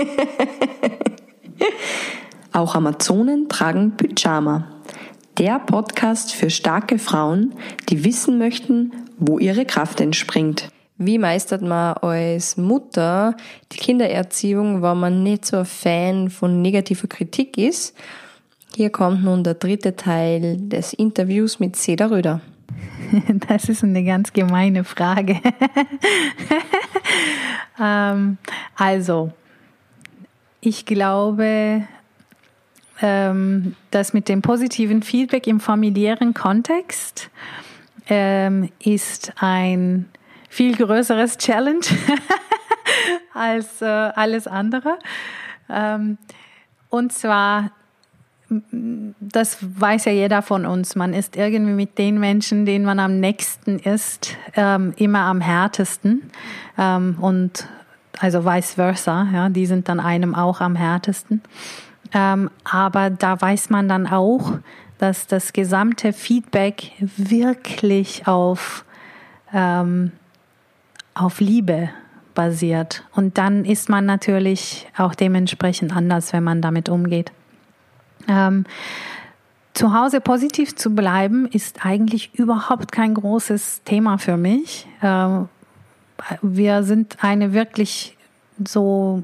Auch Amazonen tragen Pyjama. Der Podcast für starke Frauen, die wissen möchten, wo ihre Kraft entspringt. Wie meistert man als Mutter die Kindererziehung, wenn man nicht so ein Fan von negativer Kritik ist? Hier kommt nun der dritte Teil des Interviews mit Seda Röder. Das ist eine ganz gemeine Frage. ähm, also, ich glaube, ähm, dass mit dem positiven Feedback im familiären Kontext ähm, ist ein viel größeres Challenge als äh, alles andere. Ähm, und zwar das weiß ja jeder von uns. Man ist irgendwie mit den Menschen, denen man am nächsten ist, ähm, immer am härtesten. Ähm, und also vice versa, ja, die sind dann einem auch am härtesten. Ähm, aber da weiß man dann auch, dass das gesamte Feedback wirklich auf, ähm, auf Liebe basiert. Und dann ist man natürlich auch dementsprechend anders, wenn man damit umgeht. Ähm, zu Hause positiv zu bleiben ist eigentlich überhaupt kein großes Thema für mich. Ähm, wir sind eine wirklich so,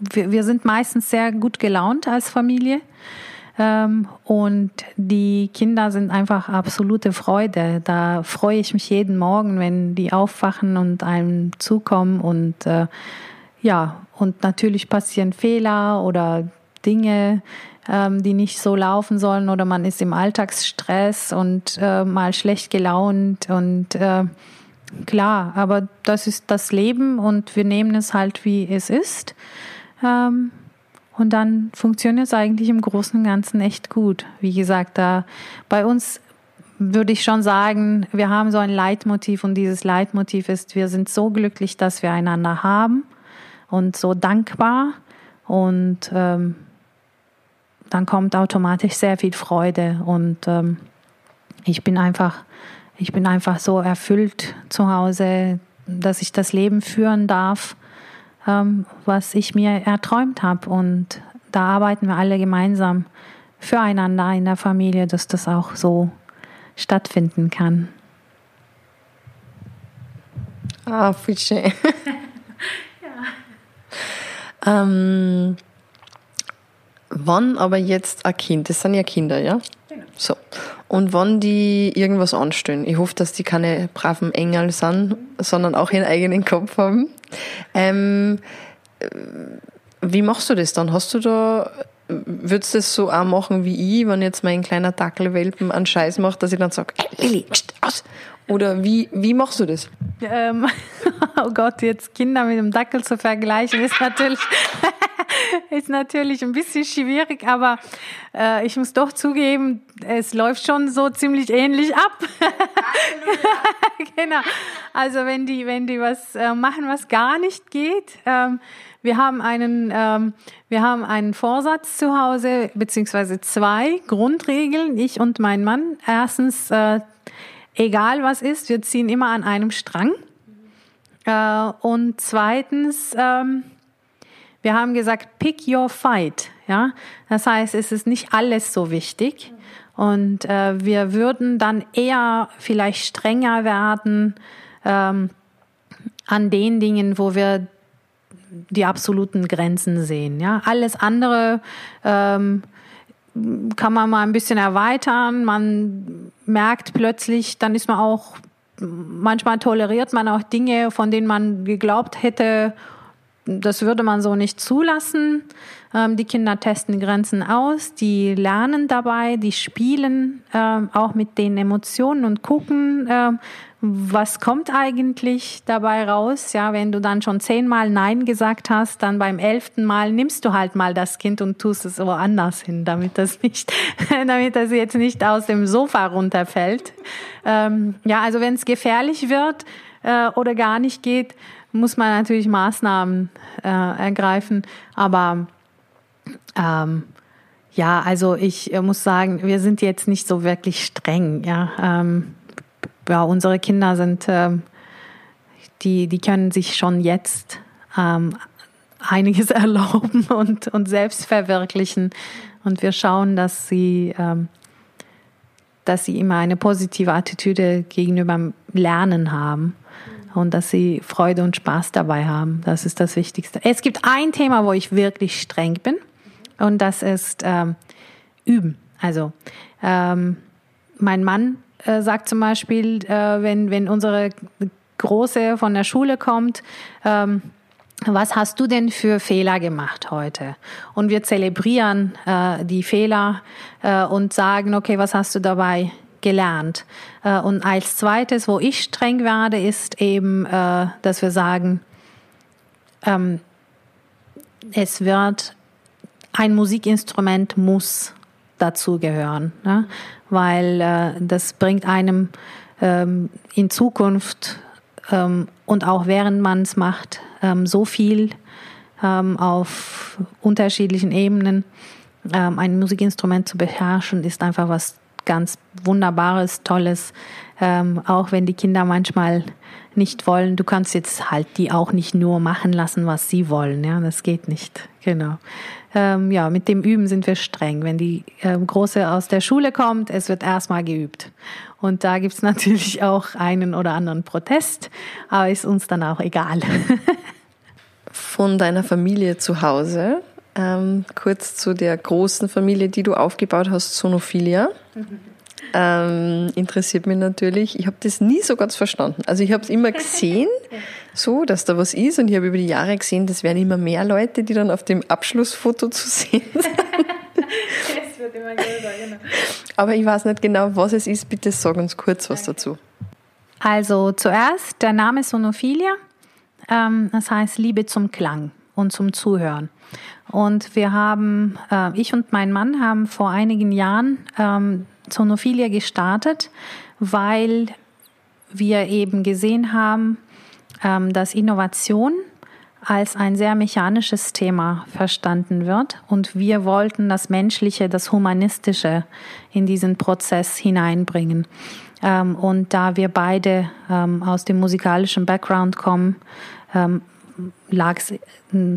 wir, wir sind meistens sehr gut gelaunt als Familie. Ähm, und die Kinder sind einfach absolute Freude. Da freue ich mich jeden Morgen, wenn die aufwachen und einem zukommen. Und äh, ja, und natürlich passieren Fehler oder Dinge, ähm, die nicht so laufen sollen oder man ist im Alltagsstress und äh, mal schlecht gelaunt und äh, klar, aber das ist das Leben und wir nehmen es halt wie es ist. Ähm, und dann funktioniert es eigentlich im Großen und Ganzen echt gut. Wie gesagt, da bei uns würde ich schon sagen, wir haben so ein Leitmotiv und dieses Leitmotiv ist, wir sind so glücklich, dass wir einander haben und so dankbar und ähm, dann kommt automatisch sehr viel Freude und ähm, ich bin einfach, ich bin einfach so erfüllt zu Hause, dass ich das Leben führen darf, ähm, was ich mir erträumt habe und da arbeiten wir alle gemeinsam füreinander in der Familie, dass das auch so stattfinden kann. Ah, viel schön. ja. ähm, Wann aber jetzt ein Kind, das sind ja Kinder, ja? Genau. So. Und wann die irgendwas anstellen, ich hoffe, dass die keine braven Engel sind, sondern auch ihren eigenen Kopf haben. Ähm, wie machst du das dann? Hast du da, würdest du das so auch machen wie ich, wenn jetzt mein kleiner Dackelwelpen einen Scheiß macht, dass ich dann sage, hey Lilly, aus! Oder wie, wie machst du das? Ähm, oh Gott, jetzt Kinder mit dem Dackel zu vergleichen, ist natürlich ist natürlich ein bisschen schwierig, aber äh, ich muss doch zugeben, es läuft schon so ziemlich ähnlich ab. genau. Also wenn die, wenn die was äh, machen, was gar nicht geht. Ähm, wir haben einen, ähm, wir haben einen Vorsatz zu Hause, beziehungsweise zwei Grundregeln, ich und mein Mann. Erstens, äh, egal was ist, wir ziehen immer an einem Strang. Äh, und zweitens, ähm, wir haben gesagt, pick your fight. Ja, das heißt, es ist nicht alles so wichtig. Und äh, wir würden dann eher vielleicht strenger werden ähm, an den Dingen, wo wir die absoluten Grenzen sehen. Ja, alles andere ähm, kann man mal ein bisschen erweitern. Man merkt plötzlich, dann ist man auch manchmal toleriert man auch Dinge, von denen man geglaubt hätte das würde man so nicht zulassen. Ähm, die Kinder testen Grenzen aus, die lernen dabei, die spielen ähm, auch mit den Emotionen und gucken, ähm, was kommt eigentlich dabei raus. Ja, wenn du dann schon zehnmal Nein gesagt hast, dann beim elften Mal nimmst du halt mal das Kind und tust es woanders hin, damit das nicht, damit das jetzt nicht aus dem Sofa runterfällt. ja, also wenn es gefährlich wird äh, oder gar nicht geht, muss man natürlich Maßnahmen äh, ergreifen. Aber ähm, ja, also ich äh, muss sagen, wir sind jetzt nicht so wirklich streng. Ja, ähm, ja unsere Kinder sind, ähm, die, die können sich schon jetzt ähm, einiges erlauben und, und selbst verwirklichen. Und wir schauen, dass sie, ähm, dass sie immer eine positive Attitüde gegenüber Lernen haben und dass sie Freude und Spaß dabei haben. Das ist das Wichtigste. Es gibt ein Thema, wo ich wirklich streng bin und das ist ähm, Üben. Also ähm, mein Mann äh, sagt zum Beispiel, äh, wenn, wenn unsere Große von der Schule kommt, ähm, was hast du denn für Fehler gemacht heute? Und wir zelebrieren äh, die Fehler äh, und sagen, okay, was hast du dabei gelernt? Äh, und als zweites, wo ich streng werde, ist eben, äh, dass wir sagen, ähm, es wird, ein Musikinstrument muss dazugehören, ne? weil äh, das bringt einem ähm, in Zukunft ähm, und auch während man es macht, so viel auf unterschiedlichen Ebenen. Ein Musikinstrument zu beherrschen ist einfach was ganz Wunderbares, Tolles, ähm, auch wenn die Kinder manchmal nicht wollen. Du kannst jetzt halt die auch nicht nur machen lassen, was sie wollen. Ja, das geht nicht. Genau. Ähm, ja, mit dem Üben sind wir streng. Wenn die ähm, Große aus der Schule kommt, es wird erstmal geübt. Und da gibt's natürlich auch einen oder anderen Protest, aber ist uns dann auch egal. Von deiner Familie zu Hause, ähm, kurz zu der großen Familie, die du aufgebaut hast, Sonophilia. Mhm. Ähm, interessiert mich natürlich. Ich habe das nie so ganz verstanden. Also ich habe es immer gesehen, so, dass da was ist und ich habe über die Jahre gesehen, das werden immer mehr Leute, die dann auf dem Abschlussfoto zu sehen sind. es wird immer größer, genau. Aber ich weiß nicht genau, was es ist. Bitte sag uns kurz was dazu. Also zuerst, der Name Sonophilia, ähm, das heißt Liebe zum Klang und zum Zuhören. Und wir haben, äh, ich und mein Mann haben vor einigen Jahren ähm, Zonophilia gestartet, weil wir eben gesehen haben, ähm, dass Innovation als ein sehr mechanisches Thema verstanden wird und wir wollten das Menschliche, das Humanistische in diesen Prozess hineinbringen. Ähm, und da wir beide ähm, aus dem musikalischen Background kommen, lag es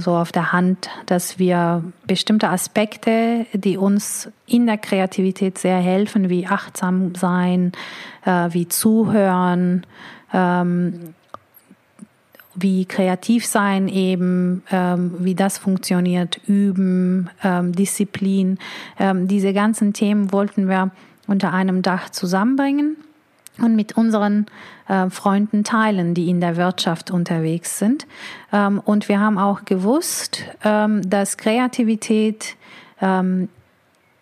so auf der Hand, dass wir bestimmte Aspekte, die uns in der Kreativität sehr helfen, wie achtsam sein, äh, wie zuhören, ähm, wie kreativ sein eben, ähm, wie das funktioniert, üben, ähm, Disziplin. Ähm, diese ganzen Themen wollten wir unter einem Dach zusammenbringen und mit unseren äh, Freunden teilen, die in der Wirtschaft unterwegs sind. Ähm, und wir haben auch gewusst, ähm, dass Kreativität ähm,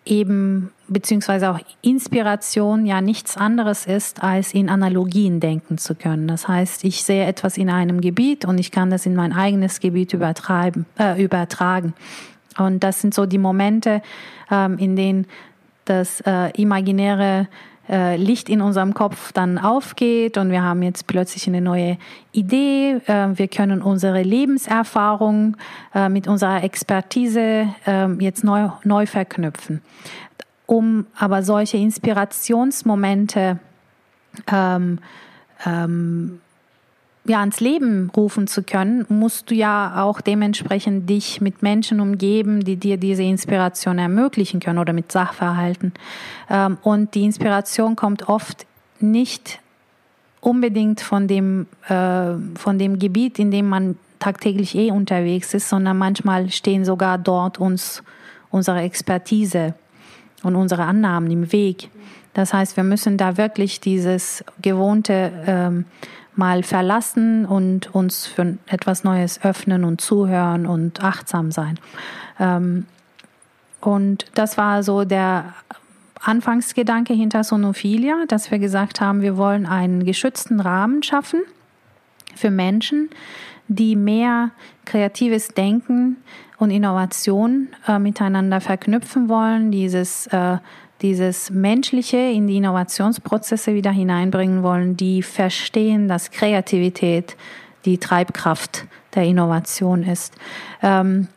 eben beziehungsweise auch Inspiration ja nichts anderes ist, als in Analogien denken zu können. Das heißt, ich sehe etwas in einem Gebiet und ich kann das in mein eigenes Gebiet übertreiben, äh, übertragen. Und das sind so die Momente, ähm, in denen das äh, imaginäre äh, Licht in unserem Kopf dann aufgeht und wir haben jetzt plötzlich eine neue Idee. Äh, wir können unsere Lebenserfahrung äh, mit unserer Expertise ähm, jetzt neu, neu verknüpfen. Um aber solche Inspirationsmomente ähm, ähm, ja, ans Leben rufen zu können, musst du ja auch dementsprechend dich mit Menschen umgeben, die dir diese Inspiration ermöglichen können oder mit Sachverhalten. Ähm, und die Inspiration kommt oft nicht unbedingt von dem, äh, von dem Gebiet, in dem man tagtäglich eh unterwegs ist, sondern manchmal stehen sogar dort uns unsere Expertise und unsere Annahmen im Weg. Das heißt, wir müssen da wirklich dieses gewohnte ähm, mal verlassen und uns für etwas Neues öffnen und zuhören und achtsam sein. Ähm, und das war so der Anfangsgedanke hinter Sonophilia, dass wir gesagt haben, wir wollen einen geschützten Rahmen schaffen für Menschen, die mehr kreatives Denken und Innovation äh, miteinander verknüpfen wollen, dieses äh, dieses Menschliche in die Innovationsprozesse wieder hineinbringen wollen, die verstehen, dass Kreativität die Treibkraft der Innovation ist. Ähm,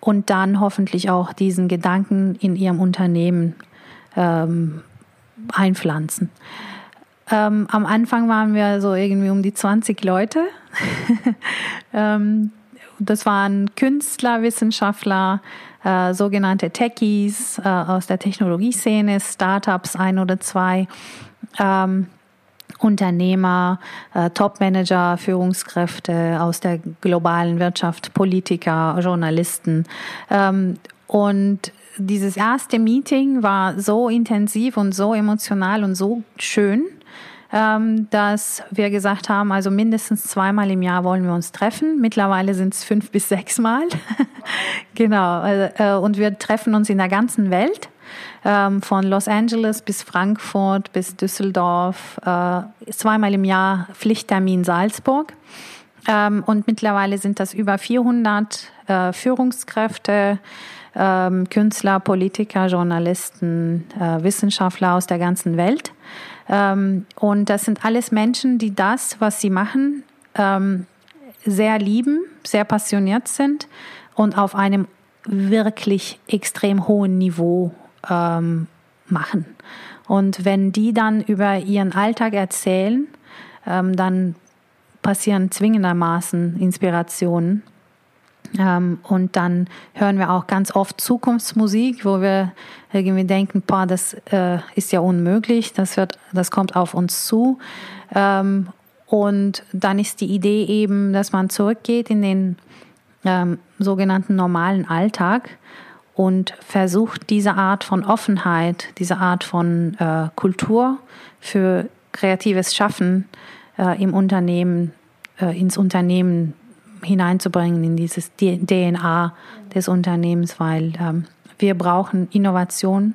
und dann hoffentlich auch diesen Gedanken in ihrem Unternehmen ähm, einpflanzen. Ähm, am Anfang waren wir so irgendwie um die 20 Leute. das waren Künstler, Wissenschaftler, äh, sogenannte Techies äh, aus der Technologieszene, Startups, ein oder zwei. Ähm, Unternehmer, äh, Topmanager, Führungskräfte aus der globalen Wirtschaft, Politiker, Journalisten. Ähm, und dieses erste Meeting war so intensiv und so emotional und so schön, dass wir gesagt haben, also mindestens zweimal im Jahr wollen wir uns treffen. Mittlerweile sind es fünf bis sechs Mal. genau. Äh, und wir treffen uns in der ganzen Welt. Ähm, von Los Angeles bis Frankfurt bis Düsseldorf, äh, zweimal im Jahr Pflichttermin Salzburg. Ähm, und mittlerweile sind das über 400 äh, Führungskräfte, ähm, Künstler, Politiker, Journalisten, äh, Wissenschaftler aus der ganzen Welt. Ähm, und das sind alles Menschen, die das, was sie machen, ähm, sehr lieben, sehr passioniert sind und auf einem wirklich extrem hohen Niveau ähm, machen. Und wenn die dann über ihren Alltag erzählen, dann passieren zwingendermaßen Inspirationen. Und dann hören wir auch ganz oft Zukunftsmusik, wo wir irgendwie denken, boah, das äh, ist ja unmöglich, das, wird, das kommt auf uns zu. Ähm, und dann ist die Idee eben, dass man zurückgeht in den ähm, sogenannten normalen Alltag und versucht diese Art von Offenheit, diese Art von äh, Kultur für kreatives Schaffen äh, im Unternehmen, äh, ins Unternehmen hineinzubringen, in dieses DNA des Unternehmens, weil ähm, wir brauchen Innovation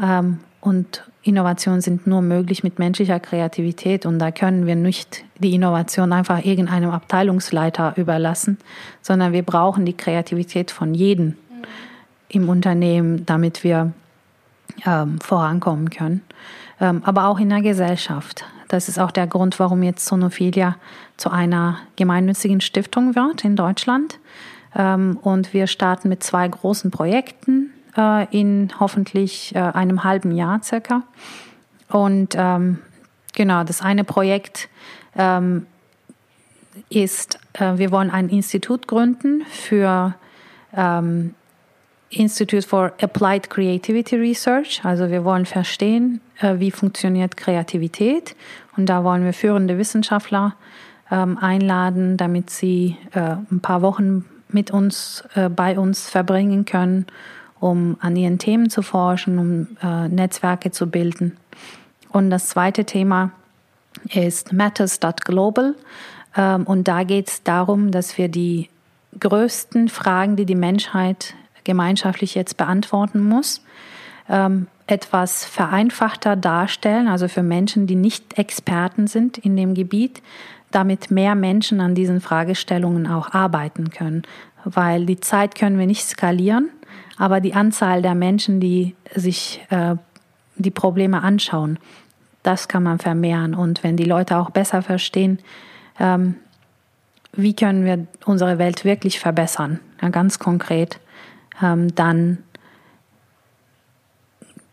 ähm, und Innovationen sind nur möglich mit menschlicher Kreativität und da können wir nicht die Innovation einfach irgendeinem Abteilungsleiter überlassen, sondern wir brauchen die Kreativität von jedem im Unternehmen, damit wir ähm, vorankommen können, ähm, aber auch in der Gesellschaft. Das ist auch der Grund, warum jetzt Sonophilia zu einer gemeinnützigen Stiftung wird in Deutschland. Ähm, und wir starten mit zwei großen Projekten äh, in hoffentlich äh, einem halben Jahr circa. Und ähm, genau, das eine Projekt ähm, ist, äh, wir wollen ein Institut gründen für ähm, Institute for Applied Creativity Research. Also wir wollen verstehen, äh, wie funktioniert Kreativität. Und da wollen wir führende Wissenschaftler ähm, einladen, damit sie äh, ein paar Wochen mit uns, äh, bei uns verbringen können, um an ihren Themen zu forschen, um Netzwerke zu bilden. Und das zweite Thema ist Matters.global. Ähm, und da geht es darum, dass wir die größten Fragen, die die Menschheit gemeinschaftlich jetzt beantworten muss, ähm, etwas vereinfachter darstellen, also für Menschen, die nicht Experten sind in dem Gebiet, damit mehr Menschen an diesen Fragestellungen auch arbeiten können. Weil die Zeit können wir nicht skalieren, aber die Anzahl der Menschen, die sich äh, die Probleme anschauen, das kann man vermehren. Und wenn die Leute auch besser verstehen, ähm, wie können wir unsere Welt wirklich verbessern, ja, ganz konkret, ähm, dann,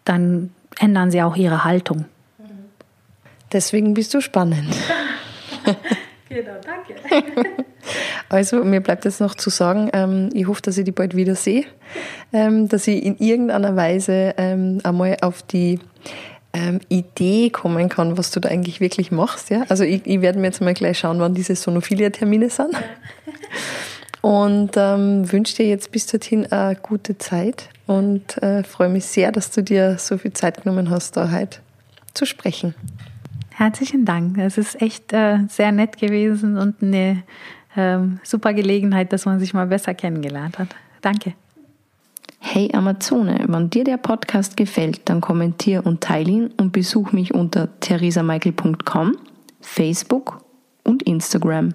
dann ändern sie auch ihre Haltung. Deswegen bist du spannend. genau, danke. Also, mir bleibt jetzt noch zu sagen, ähm, ich hoffe, dass ich die bald wieder sehe, ähm, dass ich in irgendeiner Weise ähm, einmal auf die ähm, Idee kommen kann, was du da eigentlich wirklich machst. Ja? Also, ich, ich werde mir jetzt mal gleich schauen, wann diese Sonophilia-Termine sind. Ja. Und ähm, wünsche dir jetzt bis dorthin eine gute Zeit und äh, freue mich sehr, dass du dir so viel Zeit genommen hast, da heute zu sprechen. Herzlichen Dank. Es ist echt äh, sehr nett gewesen und eine ähm, super Gelegenheit, dass man sich mal besser kennengelernt hat. Danke. Hey Amazone, wenn dir der Podcast gefällt, dann kommentier und teile ihn und besuch mich unter theresamichael.com, Facebook und Instagram.